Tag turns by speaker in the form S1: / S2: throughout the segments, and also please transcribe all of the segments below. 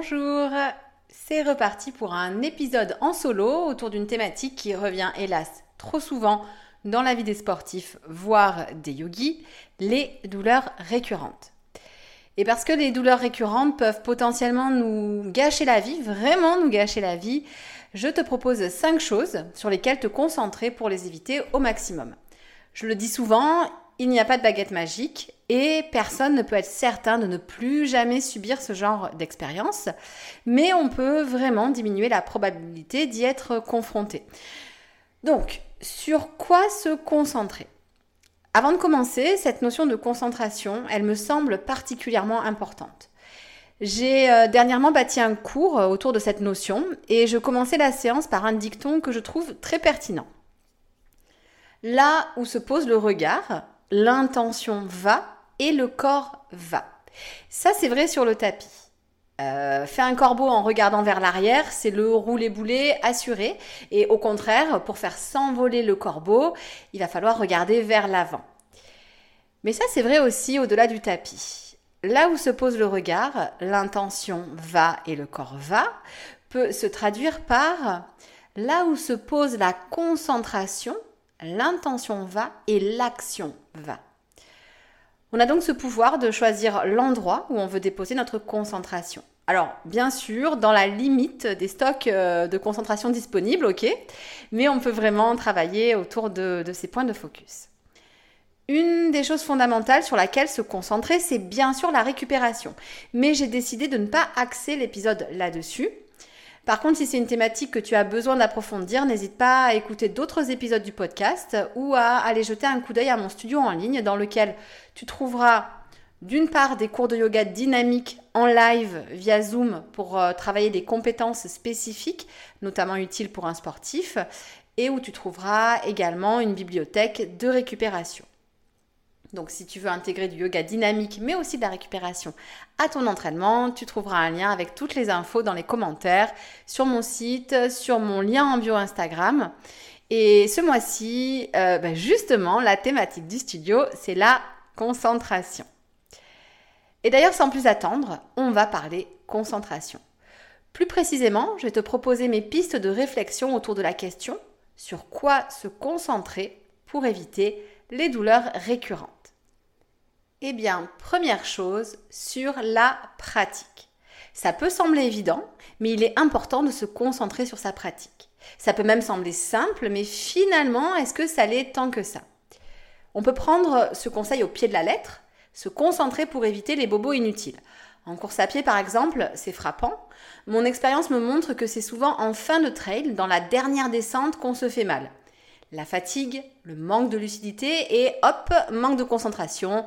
S1: Bonjour, c'est reparti pour un épisode en solo autour d'une thématique qui revient hélas trop souvent dans la vie des sportifs, voire des yogis, les douleurs récurrentes. Et parce que les douleurs récurrentes peuvent potentiellement nous gâcher la vie, vraiment nous gâcher la vie, je te propose 5 choses sur lesquelles te concentrer pour les éviter au maximum. Je le dis souvent, il n'y a pas de baguette magique et personne ne peut être certain de ne plus jamais subir ce genre d'expérience, mais on peut vraiment diminuer la probabilité d'y être confronté. Donc, sur quoi se concentrer? Avant de commencer, cette notion de concentration, elle me semble particulièrement importante. J'ai euh, dernièrement bâti un cours euh, autour de cette notion et je commençais la séance par un dicton que je trouve très pertinent. Là où se pose le regard, l'intention va et le corps va. Ça, c'est vrai sur le tapis. Euh, faire un corbeau en regardant vers l'arrière, c'est le rouler-boulet assuré. Et au contraire, pour faire s'envoler le corbeau, il va falloir regarder vers l'avant. Mais ça, c'est vrai aussi au-delà du tapis. Là où se pose le regard, l'intention va et le corps va, peut se traduire par là où se pose la concentration, l'intention va et l'action va. On a donc ce pouvoir de choisir l'endroit où on veut déposer notre concentration. Alors, bien sûr, dans la limite des stocks euh, de concentration disponibles, ok, mais on peut vraiment travailler autour de, de ces points de focus. Une des choses fondamentales sur laquelle se concentrer, c'est bien sûr la récupération. Mais j'ai décidé de ne pas axer l'épisode là-dessus. Par contre, si c'est une thématique que tu as besoin d'approfondir, n'hésite pas à écouter d'autres épisodes du podcast ou à aller jeter un coup d'œil à mon studio en ligne dans lequel tu trouveras d'une part des cours de yoga dynamiques en live via Zoom pour euh, travailler des compétences spécifiques, notamment utiles pour un sportif, et où tu trouveras également une bibliothèque de récupération. Donc si tu veux intégrer du yoga dynamique mais aussi de la récupération à ton entraînement, tu trouveras un lien avec toutes les infos dans les commentaires sur mon site, sur mon lien en bio Instagram. Et ce mois-ci, euh, ben, justement, la thématique du studio, c'est la concentration. Et d'ailleurs, sans plus attendre, on va parler concentration. Plus précisément, je vais te proposer mes pistes de réflexion autour de la question sur quoi se concentrer pour éviter les douleurs récurrentes. Eh bien, première chose, sur la pratique. Ça peut sembler évident, mais il est important de se concentrer sur sa pratique. Ça peut même sembler simple, mais finalement, est-ce que ça l'est tant que ça? On peut prendre ce conseil au pied de la lettre, se concentrer pour éviter les bobos inutiles. En course à pied, par exemple, c'est frappant. Mon expérience me montre que c'est souvent en fin de trail, dans la dernière descente, qu'on se fait mal. La fatigue, le manque de lucidité et hop, manque de concentration,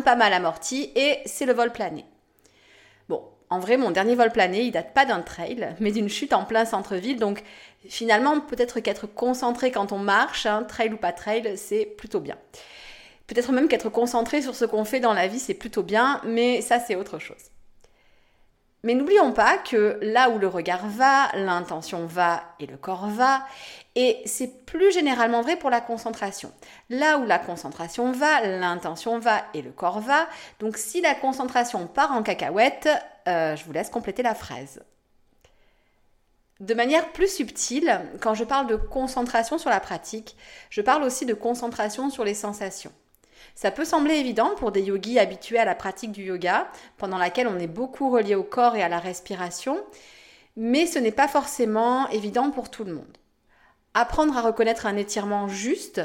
S1: pas mal amorti et c'est le vol plané. Bon, en vrai, mon dernier vol plané, il date pas d'un trail, mais d'une chute en plein centre-ville. Donc, finalement, peut-être qu'être concentré quand on marche, hein, trail ou pas trail, c'est plutôt bien. Peut-être même qu'être concentré sur ce qu'on fait dans la vie, c'est plutôt bien, mais ça, c'est autre chose. Mais n'oublions pas que là où le regard va, l'intention va et le corps va, et c'est plus généralement vrai pour la concentration. Là où la concentration va, l'intention va et le corps va. Donc si la concentration part en cacahuète, euh, je vous laisse compléter la phrase. De manière plus subtile, quand je parle de concentration sur la pratique, je parle aussi de concentration sur les sensations. Ça peut sembler évident pour des yogis habitués à la pratique du yoga, pendant laquelle on est beaucoup relié au corps et à la respiration, Mais ce n'est pas forcément évident pour tout le monde. Apprendre à reconnaître un étirement juste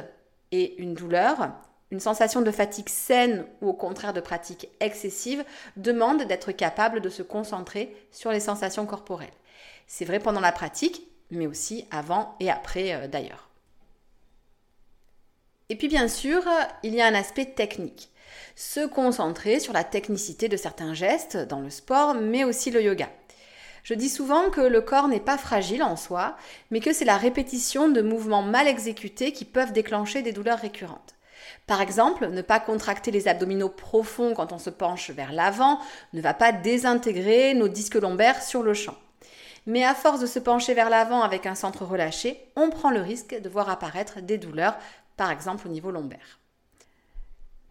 S1: et une douleur, une sensation de fatigue saine ou au contraire de pratique excessive demande d'être capable de se concentrer sur les sensations corporelles. C'est vrai pendant la pratique, mais aussi avant et après euh, d'ailleurs. Et puis bien sûr, il y a un aspect technique. Se concentrer sur la technicité de certains gestes dans le sport, mais aussi le yoga. Je dis souvent que le corps n'est pas fragile en soi, mais que c'est la répétition de mouvements mal exécutés qui peuvent déclencher des douleurs récurrentes. Par exemple, ne pas contracter les abdominaux profonds quand on se penche vers l'avant ne va pas désintégrer nos disques lombaires sur le champ. Mais à force de se pencher vers l'avant avec un centre relâché, on prend le risque de voir apparaître des douleurs par exemple au niveau lombaire.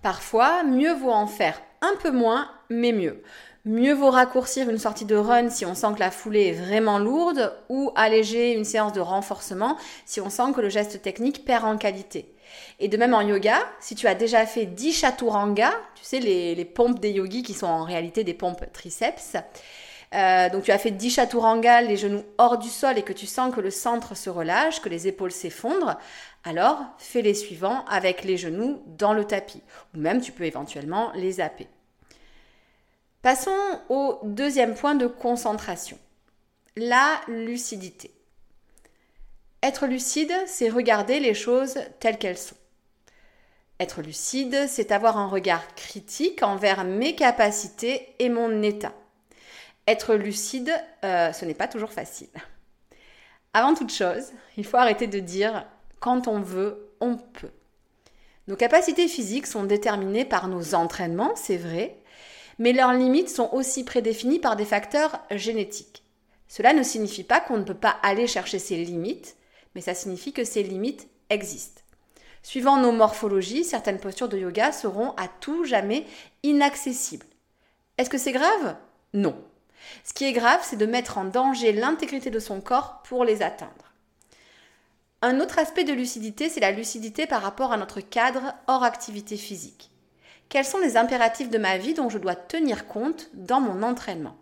S1: Parfois, mieux vaut en faire un peu moins, mais mieux. Mieux vaut raccourcir une sortie de run si on sent que la foulée est vraiment lourde ou alléger une séance de renforcement si on sent que le geste technique perd en qualité. Et de même en yoga, si tu as déjà fait 10 chaturanga, tu sais les, les pompes des yogis qui sont en réalité des pompes triceps, euh, donc tu as fait 10 chaturanga, les genoux hors du sol et que tu sens que le centre se relâche, que les épaules s'effondrent, alors fais les suivants avec les genoux dans le tapis. Ou même tu peux éventuellement les zapper. Passons au deuxième point de concentration. La lucidité. Être lucide, c'est regarder les choses telles qu'elles sont. Être lucide, c'est avoir un regard critique envers mes capacités et mon état. Être lucide, euh, ce n'est pas toujours facile. Avant toute chose, il faut arrêter de dire quand on veut, on peut. Nos capacités physiques sont déterminées par nos entraînements, c'est vrai, mais leurs limites sont aussi prédéfinies par des facteurs génétiques. Cela ne signifie pas qu'on ne peut pas aller chercher ces limites, mais ça signifie que ces limites existent. Suivant nos morphologies, certaines postures de yoga seront à tout jamais inaccessibles. Est-ce que c'est grave? Non. Ce qui est grave, c'est de mettre en danger l'intégrité de son corps pour les atteindre. Un autre aspect de lucidité, c'est la lucidité par rapport à notre cadre hors activité physique. Quels sont les impératifs de ma vie dont je dois tenir compte dans mon entraînement?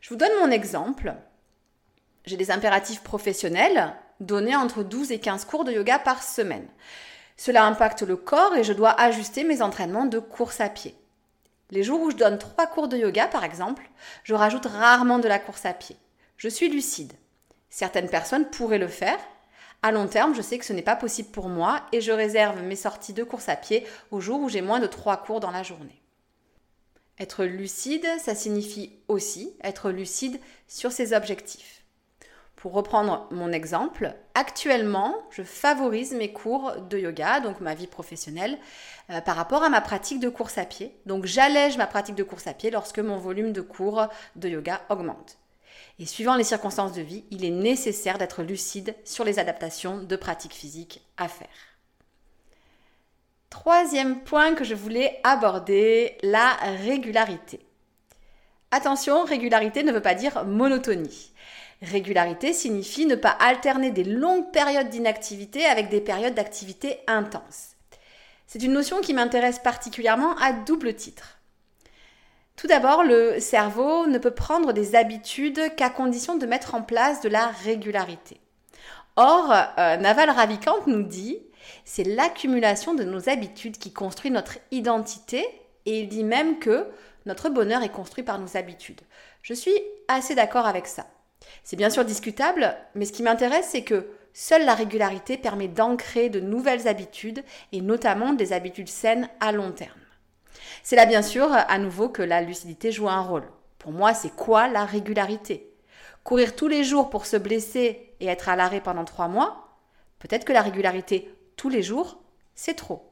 S1: Je vous donne mon exemple. J'ai des impératifs professionnels donnés entre 12 et 15 cours de yoga par semaine. Cela impacte le corps et je dois ajuster mes entraînements de course à pied. Les jours où je donne trois cours de yoga, par exemple, je rajoute rarement de la course à pied. Je suis lucide. Certaines personnes pourraient le faire. À long terme, je sais que ce n'est pas possible pour moi et je réserve mes sorties de course à pied aux jours où j'ai moins de trois cours dans la journée. Être lucide, ça signifie aussi être lucide sur ses objectifs. Pour reprendre mon exemple, actuellement, je favorise mes cours de yoga, donc ma vie professionnelle, euh, par rapport à ma pratique de course à pied. Donc j'allège ma pratique de course à pied lorsque mon volume de cours de yoga augmente. Et suivant les circonstances de vie, il est nécessaire d'être lucide sur les adaptations de pratique physique à faire. Troisième point que je voulais aborder, la régularité. Attention, régularité ne veut pas dire monotonie. Régularité signifie ne pas alterner des longues périodes d'inactivité avec des périodes d'activité intense. C'est une notion qui m'intéresse particulièrement à double titre. Tout d'abord, le cerveau ne peut prendre des habitudes qu'à condition de mettre en place de la régularité. Or, euh, Naval Ravikant nous dit, c'est l'accumulation de nos habitudes qui construit notre identité et il dit même que notre bonheur est construit par nos habitudes. Je suis assez d'accord avec ça. C'est bien sûr discutable, mais ce qui m'intéresse, c'est que seule la régularité permet d'ancrer de nouvelles habitudes, et notamment des habitudes saines à long terme. C'est là bien sûr à nouveau que la lucidité joue un rôle. Pour moi, c'est quoi la régularité? Courir tous les jours pour se blesser et être à l'arrêt pendant trois mois? Peut-être que la régularité tous les jours, c'est trop.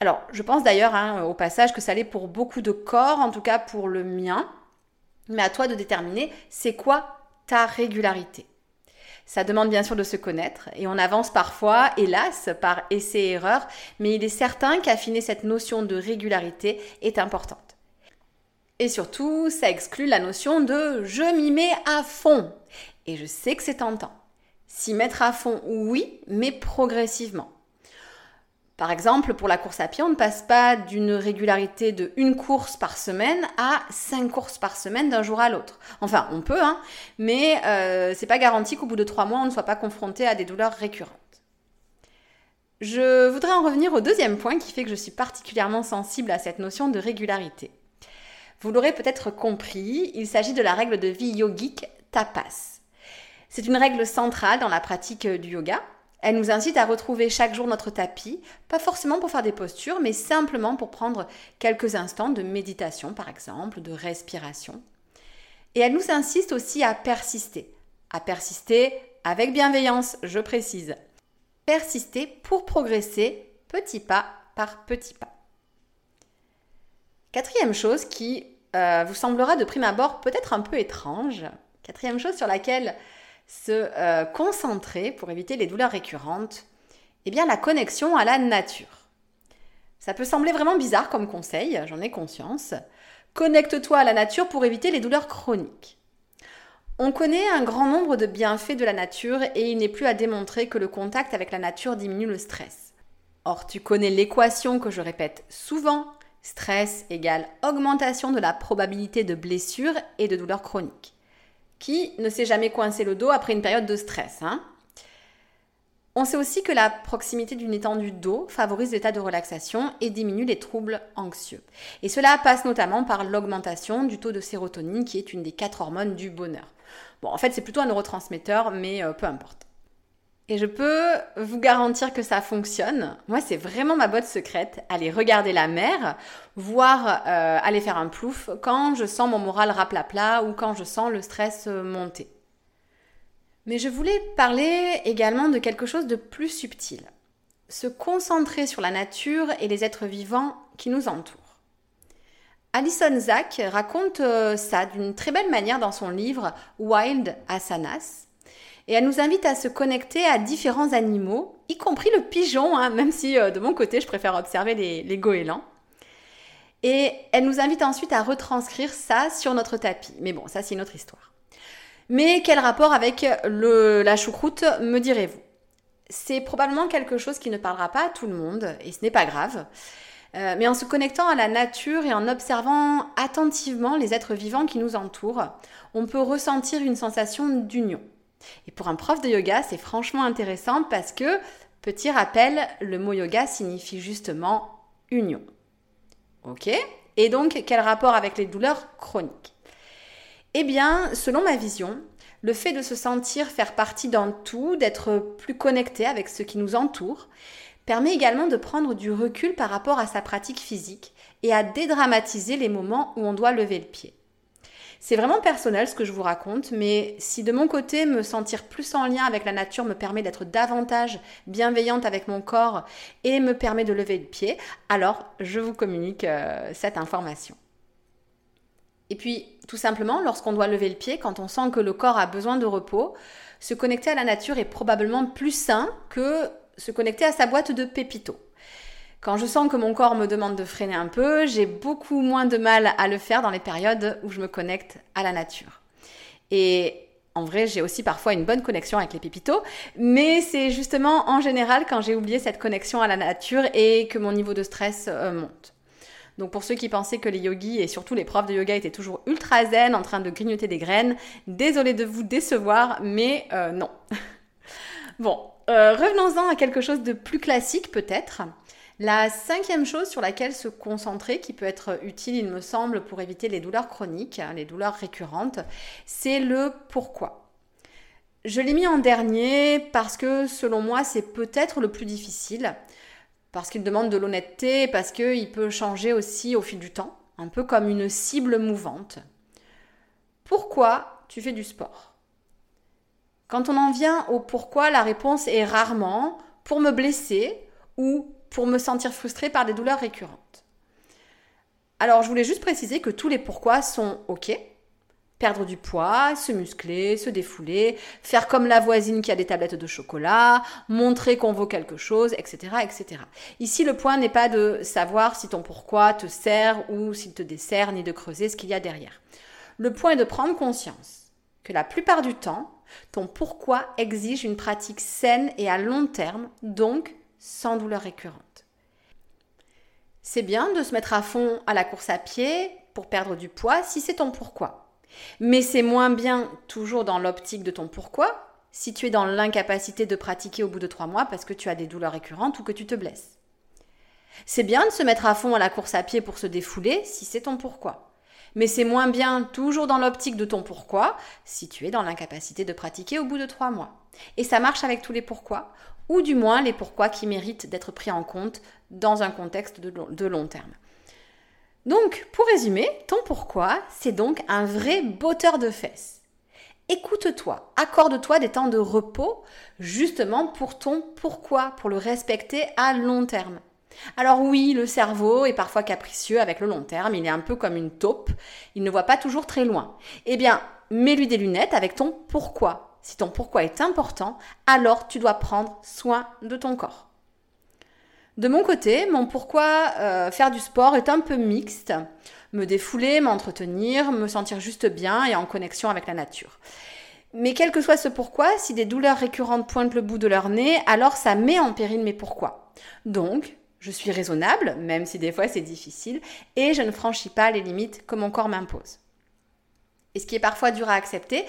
S1: Alors, je pense d'ailleurs hein, au passage que ça l'est pour beaucoup de corps, en tout cas pour le mien. Mais à toi de déterminer c'est quoi ta régularité. Ça demande bien sûr de se connaître et on avance parfois, hélas, par essai-erreur, mais il est certain qu'affiner cette notion de régularité est importante. Et surtout, ça exclut la notion de je m'y mets à fond. Et je sais que c'est tentant. S'y mettre à fond, oui, mais progressivement. Par exemple, pour la course à pied, on ne passe pas d'une régularité de une course par semaine à cinq courses par semaine d'un jour à l'autre. Enfin, on peut, hein, mais euh, c'est pas garanti qu'au bout de trois mois, on ne soit pas confronté à des douleurs récurrentes. Je voudrais en revenir au deuxième point qui fait que je suis particulièrement sensible à cette notion de régularité. Vous l'aurez peut-être compris, il s'agit de la règle de vie yogique tapas. C'est une règle centrale dans la pratique du yoga elle nous incite à retrouver chaque jour notre tapis, pas forcément pour faire des postures, mais simplement pour prendre quelques instants de méditation, par exemple, de respiration. Et elle nous insiste aussi à persister, à persister avec bienveillance, je précise. Persister pour progresser petit pas par petit pas. Quatrième chose qui euh, vous semblera de prime abord peut-être un peu étrange, quatrième chose sur laquelle se euh, concentrer pour éviter les douleurs récurrentes Eh bien, la connexion à la nature. Ça peut sembler vraiment bizarre comme conseil, j'en ai conscience. Connecte-toi à la nature pour éviter les douleurs chroniques. On connaît un grand nombre de bienfaits de la nature et il n'est plus à démontrer que le contact avec la nature diminue le stress. Or, tu connais l'équation que je répète souvent, stress égale augmentation de la probabilité de blessures et de douleurs chroniques. Qui ne s'est jamais coincé le dos après une période de stress hein On sait aussi que la proximité d'une étendue d'eau favorise l'état de relaxation et diminue les troubles anxieux. Et cela passe notamment par l'augmentation du taux de sérotonine qui est une des quatre hormones du bonheur. Bon, en fait, c'est plutôt un neurotransmetteur, mais euh, peu importe. Et je peux vous garantir que ça fonctionne. Moi, c'est vraiment ma botte secrète. Aller regarder la mer, voire euh, aller faire un plouf quand je sens mon moral raplapla ou quand je sens le stress euh, monter. Mais je voulais parler également de quelque chose de plus subtil. Se concentrer sur la nature et les êtres vivants qui nous entourent. Alison Zach raconte euh, ça d'une très belle manière dans son livre Wild Asanas et elle nous invite à se connecter à différents animaux, y compris le pigeon, hein, même si euh, de mon côté je préfère observer les, goélands. Et elle nous invite ensuite à retranscrire ça sur notre tapis. Mais bon, ça c'est une autre histoire. Mais quel rapport avec le, la choucroute, me direz-vous? C'est probablement quelque chose qui ne parlera pas à tout le monde, et ce n'est pas grave. Euh, mais en se connectant à la nature et en observant attentivement les êtres vivants qui nous entourent, on peut ressentir une sensation d'union. Et pour un prof de yoga, c'est franchement intéressant parce que, petit rappel, le mot yoga signifie justement union. Ok? Et donc, quel rapport avec les douleurs chroniques? Eh bien, selon ma vision, le fait de se sentir faire partie d'un tout, d'être plus connecté avec ce qui nous entoure, permet également de prendre du recul par rapport à sa pratique physique et à dédramatiser les moments où on doit lever le pied. C'est vraiment personnel ce que je vous raconte, mais si de mon côté me sentir plus en lien avec la nature me permet d'être davantage bienveillante avec mon corps et me permet de lever le pied, alors je vous communique euh, cette information. Et puis, tout simplement, lorsqu'on doit lever le pied, quand on sent que le corps a besoin de repos, se connecter à la nature est probablement plus sain que se connecter à sa boîte de pépito. Quand je sens que mon corps me demande de freiner un peu, j'ai beaucoup moins de mal à le faire dans les périodes où je me connecte à la nature. Et en vrai, j'ai aussi parfois une bonne connexion avec les pépitos, mais c'est justement en général quand j'ai oublié cette connexion à la nature et que mon niveau de stress euh, monte. Donc pour ceux qui pensaient que les yogis et surtout les profs de yoga étaient toujours ultra zen en train de grignoter des graines, désolé de vous décevoir, mais euh, non. bon, euh, revenons-en à quelque chose de plus classique peut-être. La cinquième chose sur laquelle se concentrer, qui peut être utile, il me semble, pour éviter les douleurs chroniques, hein, les douleurs récurrentes, c'est le pourquoi. Je l'ai mis en dernier parce que selon moi c'est peut-être le plus difficile, parce qu'il demande de l'honnêteté, parce qu'il peut changer aussi au fil du temps, un peu comme une cible mouvante. Pourquoi tu fais du sport? Quand on en vient au pourquoi, la réponse est rarement pour me blesser ou pour me sentir frustrée par des douleurs récurrentes. Alors, je voulais juste préciser que tous les pourquoi sont OK. Perdre du poids, se muscler, se défouler, faire comme la voisine qui a des tablettes de chocolat, montrer qu'on vaut quelque chose, etc., etc. Ici, le point n'est pas de savoir si ton pourquoi te sert ou s'il te dessert, ni de creuser ce qu'il y a derrière. Le point est de prendre conscience que la plupart du temps, ton pourquoi exige une pratique saine et à long terme, donc sans douleur récurrente. C'est bien de se mettre à fond à la course à pied pour perdre du poids si c'est ton pourquoi. Mais c'est moins bien, toujours dans l'optique de ton pourquoi, si tu es dans l'incapacité de pratiquer au bout de trois mois parce que tu as des douleurs récurrentes ou que tu te blesses. C'est bien de se mettre à fond à la course à pied pour se défouler si c'est ton pourquoi. Mais c'est moins bien, toujours dans l'optique de ton pourquoi, si tu es dans l'incapacité de pratiquer au bout de trois mois. Et ça marche avec tous les pourquoi, ou du moins les pourquoi qui méritent d'être pris en compte dans un contexte de long terme. Donc, pour résumer, ton pourquoi, c'est donc un vrai botteur de fesses. Écoute-toi, accorde-toi des temps de repos justement pour ton pourquoi, pour le respecter à long terme. Alors oui, le cerveau est parfois capricieux avec le long terme, il est un peu comme une taupe, il ne voit pas toujours très loin. Eh bien, mets-lui des lunettes avec ton pourquoi. Si ton pourquoi est important, alors tu dois prendre soin de ton corps. De mon côté, mon pourquoi euh, faire du sport est un peu mixte me défouler, m'entretenir, me sentir juste bien et en connexion avec la nature. Mais quel que soit ce pourquoi, si des douleurs récurrentes pointent le bout de leur nez, alors ça met en péril mes pourquoi. Donc, je suis raisonnable, même si des fois c'est difficile, et je ne franchis pas les limites que mon corps m'impose. Et ce qui est parfois dur à accepter,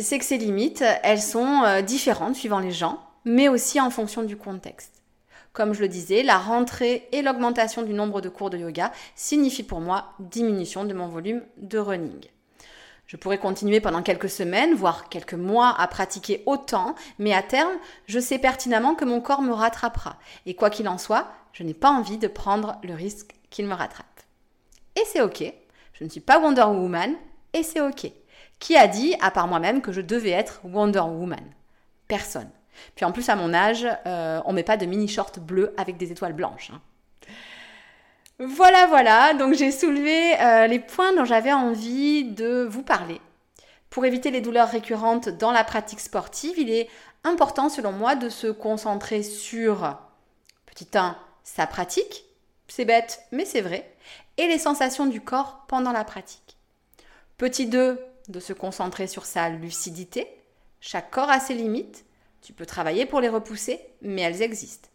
S1: c'est que ces limites, elles sont euh, différentes suivant les gens, mais aussi en fonction du contexte. Comme je le disais, la rentrée et l'augmentation du nombre de cours de yoga signifient pour moi diminution de mon volume de running. Je pourrais continuer pendant quelques semaines, voire quelques mois à pratiquer autant, mais à terme, je sais pertinemment que mon corps me rattrapera. Et quoi qu'il en soit, je n'ai pas envie de prendre le risque qu'il me rattrape. Et c'est ok. Je ne suis pas Wonder Woman, et c'est ok. Qui a dit, à part moi-même, que je devais être Wonder Woman Personne. Puis en plus, à mon âge, euh, on met pas de mini short bleu avec des étoiles blanches. Hein. Voilà, voilà. Donc j'ai soulevé euh, les points dont j'avais envie de vous parler. Pour éviter les douleurs récurrentes dans la pratique sportive, il est important, selon moi, de se concentrer sur, petit 1, sa pratique. C'est bête, mais c'est vrai. Et les sensations du corps pendant la pratique. Petit 2, de se concentrer sur sa lucidité. Chaque corps a ses limites tu peux travailler pour les repousser, mais elles existent.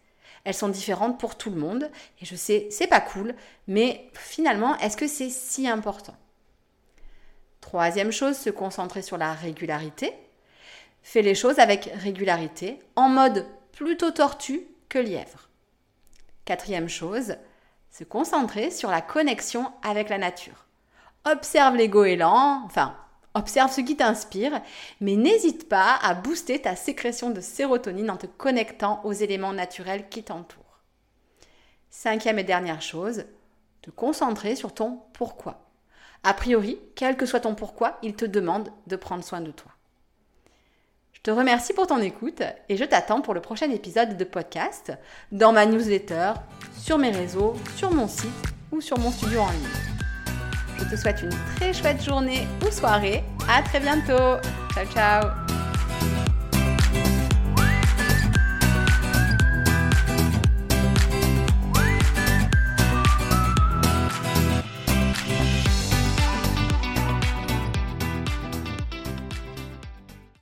S1: Elles sont différentes pour tout le monde et je sais, c'est pas cool, mais finalement, est-ce que c'est si important? Troisième chose, se concentrer sur la régularité. Fais les choses avec régularité, en mode plutôt tortue que lièvre. Quatrième chose, se concentrer sur la connexion avec la nature. Observe les goélands, enfin Observe ce qui t'inspire, mais n'hésite pas à booster ta sécrétion de sérotonine en te connectant aux éléments naturels qui t'entourent. Cinquième et dernière chose, te concentrer sur ton pourquoi. A priori, quel que soit ton pourquoi, il te demande de prendre soin de toi. Je te remercie pour ton écoute et je t'attends pour le prochain épisode de podcast dans ma newsletter, sur mes réseaux, sur mon site ou sur mon studio en ligne. Je te souhaite une très chouette journée ou soirée. À très bientôt. Ciao ciao.